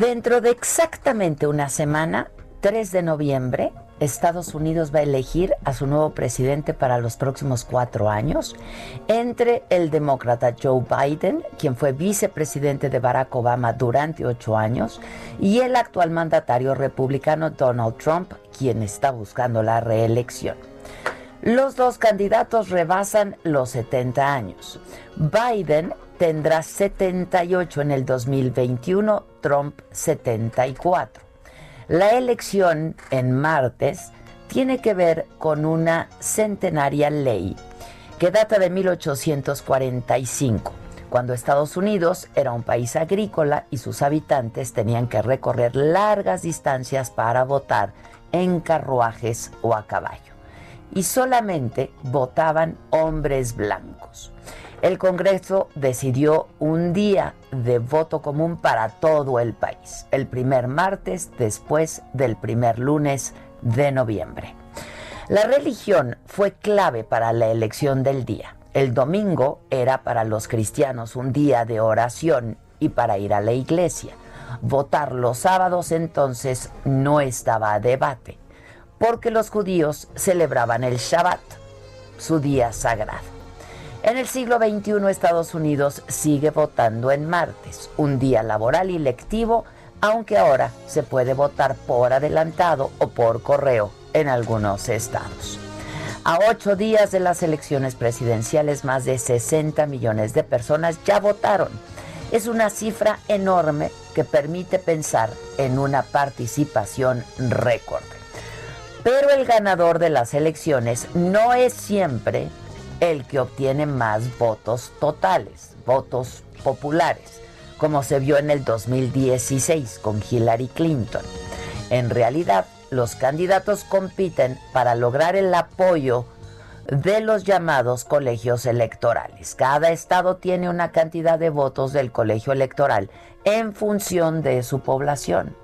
Dentro de exactamente una semana, 3 de noviembre, Estados Unidos va a elegir a su nuevo presidente para los próximos cuatro años, entre el demócrata Joe Biden, quien fue vicepresidente de Barack Obama durante ocho años, y el actual mandatario republicano Donald Trump, quien está buscando la reelección. Los dos candidatos rebasan los 70 años. Biden tendrá 78 en el 2021, Trump 74. La elección en martes tiene que ver con una centenaria ley que data de 1845, cuando Estados Unidos era un país agrícola y sus habitantes tenían que recorrer largas distancias para votar en carruajes o a caballo. Y solamente votaban hombres blancos el Congreso decidió un día de voto común para todo el país, el primer martes después del primer lunes de noviembre. La religión fue clave para la elección del día. El domingo era para los cristianos un día de oración y para ir a la iglesia. Votar los sábados entonces no estaba a debate, porque los judíos celebraban el Shabbat, su día sagrado. En el siglo XXI Estados Unidos sigue votando en martes, un día laboral y lectivo, aunque ahora se puede votar por adelantado o por correo en algunos estados. A ocho días de las elecciones presidenciales, más de 60 millones de personas ya votaron. Es una cifra enorme que permite pensar en una participación récord. Pero el ganador de las elecciones no es siempre el que obtiene más votos totales, votos populares, como se vio en el 2016 con Hillary Clinton. En realidad, los candidatos compiten para lograr el apoyo de los llamados colegios electorales. Cada estado tiene una cantidad de votos del colegio electoral en función de su población.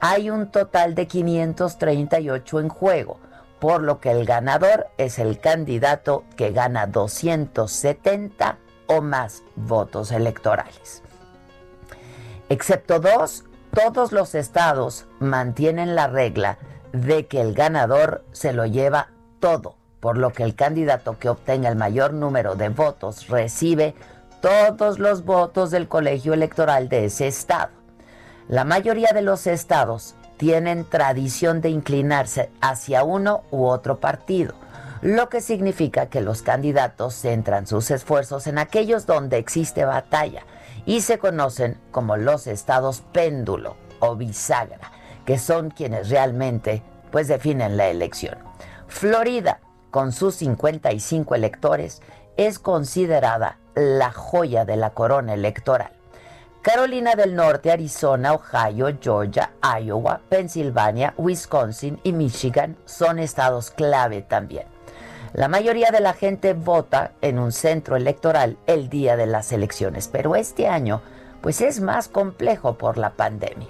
Hay un total de 538 en juego por lo que el ganador es el candidato que gana 270 o más votos electorales. Excepto dos, todos los estados mantienen la regla de que el ganador se lo lleva todo, por lo que el candidato que obtenga el mayor número de votos recibe todos los votos del colegio electoral de ese estado. La mayoría de los estados tienen tradición de inclinarse hacia uno u otro partido, lo que significa que los candidatos centran sus esfuerzos en aquellos donde existe batalla y se conocen como los estados péndulo o bisagra, que son quienes realmente pues definen la elección. Florida, con sus 55 electores, es considerada la joya de la corona electoral. Carolina del Norte, Arizona, Ohio, Georgia, Iowa, Pensilvania, Wisconsin y Michigan son estados clave también. La mayoría de la gente vota en un centro electoral el día de las elecciones, pero este año pues es más complejo por la pandemia.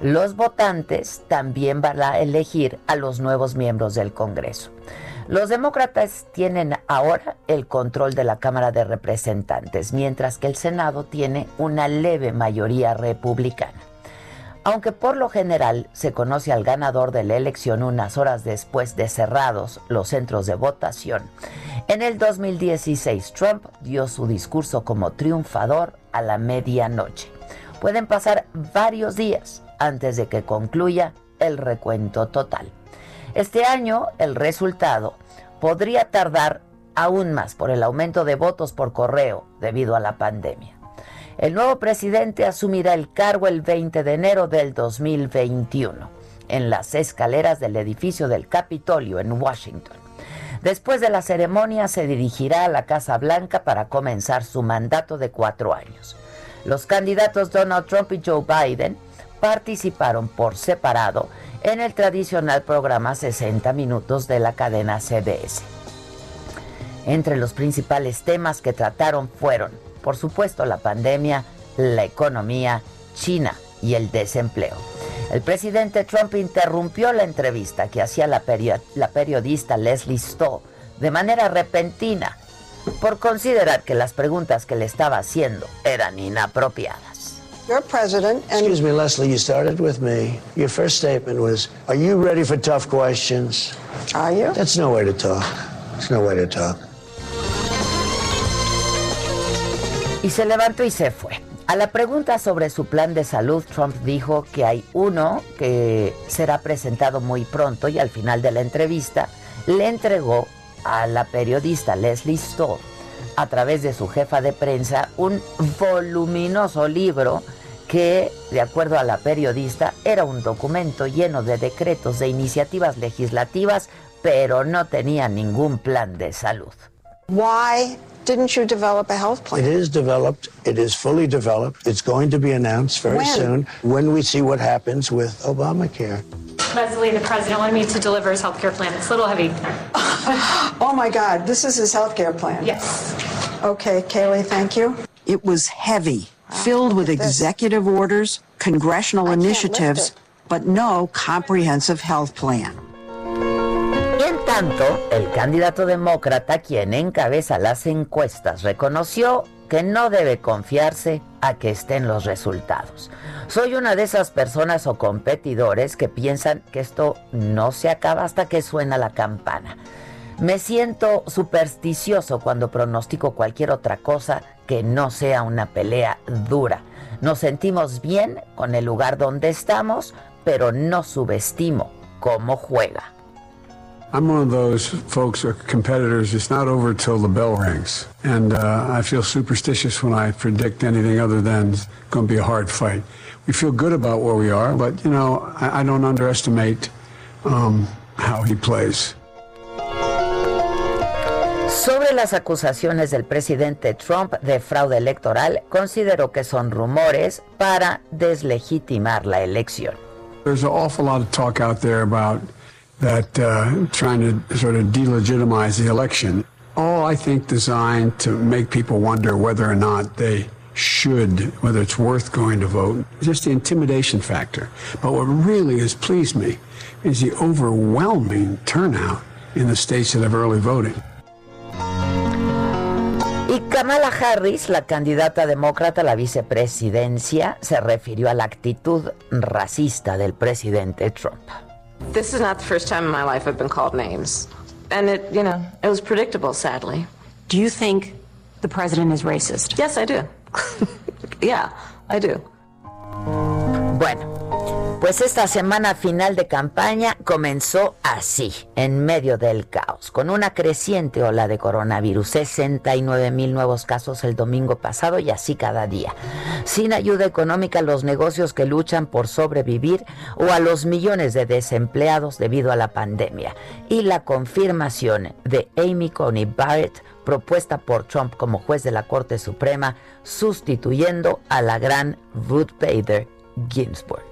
Los votantes también van a elegir a los nuevos miembros del Congreso. Los demócratas tienen ahora el control de la Cámara de Representantes, mientras que el Senado tiene una leve mayoría republicana. Aunque por lo general se conoce al ganador de la elección unas horas después de cerrados los centros de votación, en el 2016 Trump dio su discurso como triunfador a la medianoche. Pueden pasar varios días antes de que concluya el recuento total. Este año el resultado podría tardar aún más por el aumento de votos por correo debido a la pandemia. El nuevo presidente asumirá el cargo el 20 de enero del 2021 en las escaleras del edificio del Capitolio en Washington. Después de la ceremonia se dirigirá a la Casa Blanca para comenzar su mandato de cuatro años. Los candidatos Donald Trump y Joe Biden participaron por separado en el tradicional programa 60 Minutos de la cadena CBS. Entre los principales temas que trataron fueron, por supuesto, la pandemia, la economía, China y el desempleo. El presidente Trump interrumpió la entrevista que hacía la, periodista Leslie Stoll de manera repentina por considerar que las preguntas que le estaba haciendo eran inapropiadas. You're president. And Excuse me, Leslie, you started with me. Your first statement was, Are you ready for tough questions? Are you? That's no way to talk. It's no way to talk. Y se levantó y se fue. A la pregunta sobre su plan de salud, Trump dijo que hay uno que será presentado muy pronto y al final de la entrevista le entregó a la periodista Leslie Stoll a través de su jefa de prensa un voluminoso libro que, de acuerdo a la periodista, era un documento lleno de decretos de iniciativas legislativas, pero no tenía ningún plan de salud. Why didn't you develop a health plan? It is developed. It is fully developed. It's going to be announced very When? soon when we see what happens with Obamacare. Leslie, the president wanted me to deliver his health care plan. It's a little heavy. Oh my God, this is his health care plan. Yes. Okay, Kaylee, thank you. It was heavy, filled with this. executive orders, congressional I initiatives, it. but no comprehensive health plan. En tanto, el candidato demócrata, quien encabeza las encuestas, reconoció que no debe confiarse a que estén los resultados. Soy una de esas personas o competidores que piensan que esto no se acaba hasta que suena la campana. Me siento supersticioso cuando pronostico cualquier otra cosa que no sea una pelea dura. Nos sentimos bien con el lugar donde estamos, pero no subestimo cómo juega. I'm one of those folks or competitors. It's not over till the bell rings, and uh, I feel superstitious when I predict anything other than it's going to be a hard fight. We feel good about where we are, but you know I, I don't underestimate um, how he plays. Las acusaciones del presidente Trump de fraude electoral, consideró que son rumores para deslegitimar la elección. There's an awful lot of talk out there about that uh, trying to sort of delegitimize the election. All I think designed to make people wonder whether or not they should, whether it's worth going to vote, just the intimidation factor. But what really has pleased me is the overwhelming turnout in the states that have early voting. Y Kamala Harris, la candidata demócrata a la vicepresidencia, se refirió a la actitud racista del presidente Trump. This is not the first time in my life I've been called names. And it, you know, it was predictable, sadly. Do you think the president is racist? Yes, I do. yeah, I do. Bueno, pues esta semana final de campaña comenzó así, en medio del caos, con una creciente ola de coronavirus, 69 mil nuevos casos el domingo pasado y así cada día. Sin ayuda económica a los negocios que luchan por sobrevivir o a los millones de desempleados debido a la pandemia. Y la confirmación de Amy Coney Barrett propuesta por Trump como juez de la Corte Suprema, sustituyendo a la gran Ruth Bader GameSpot.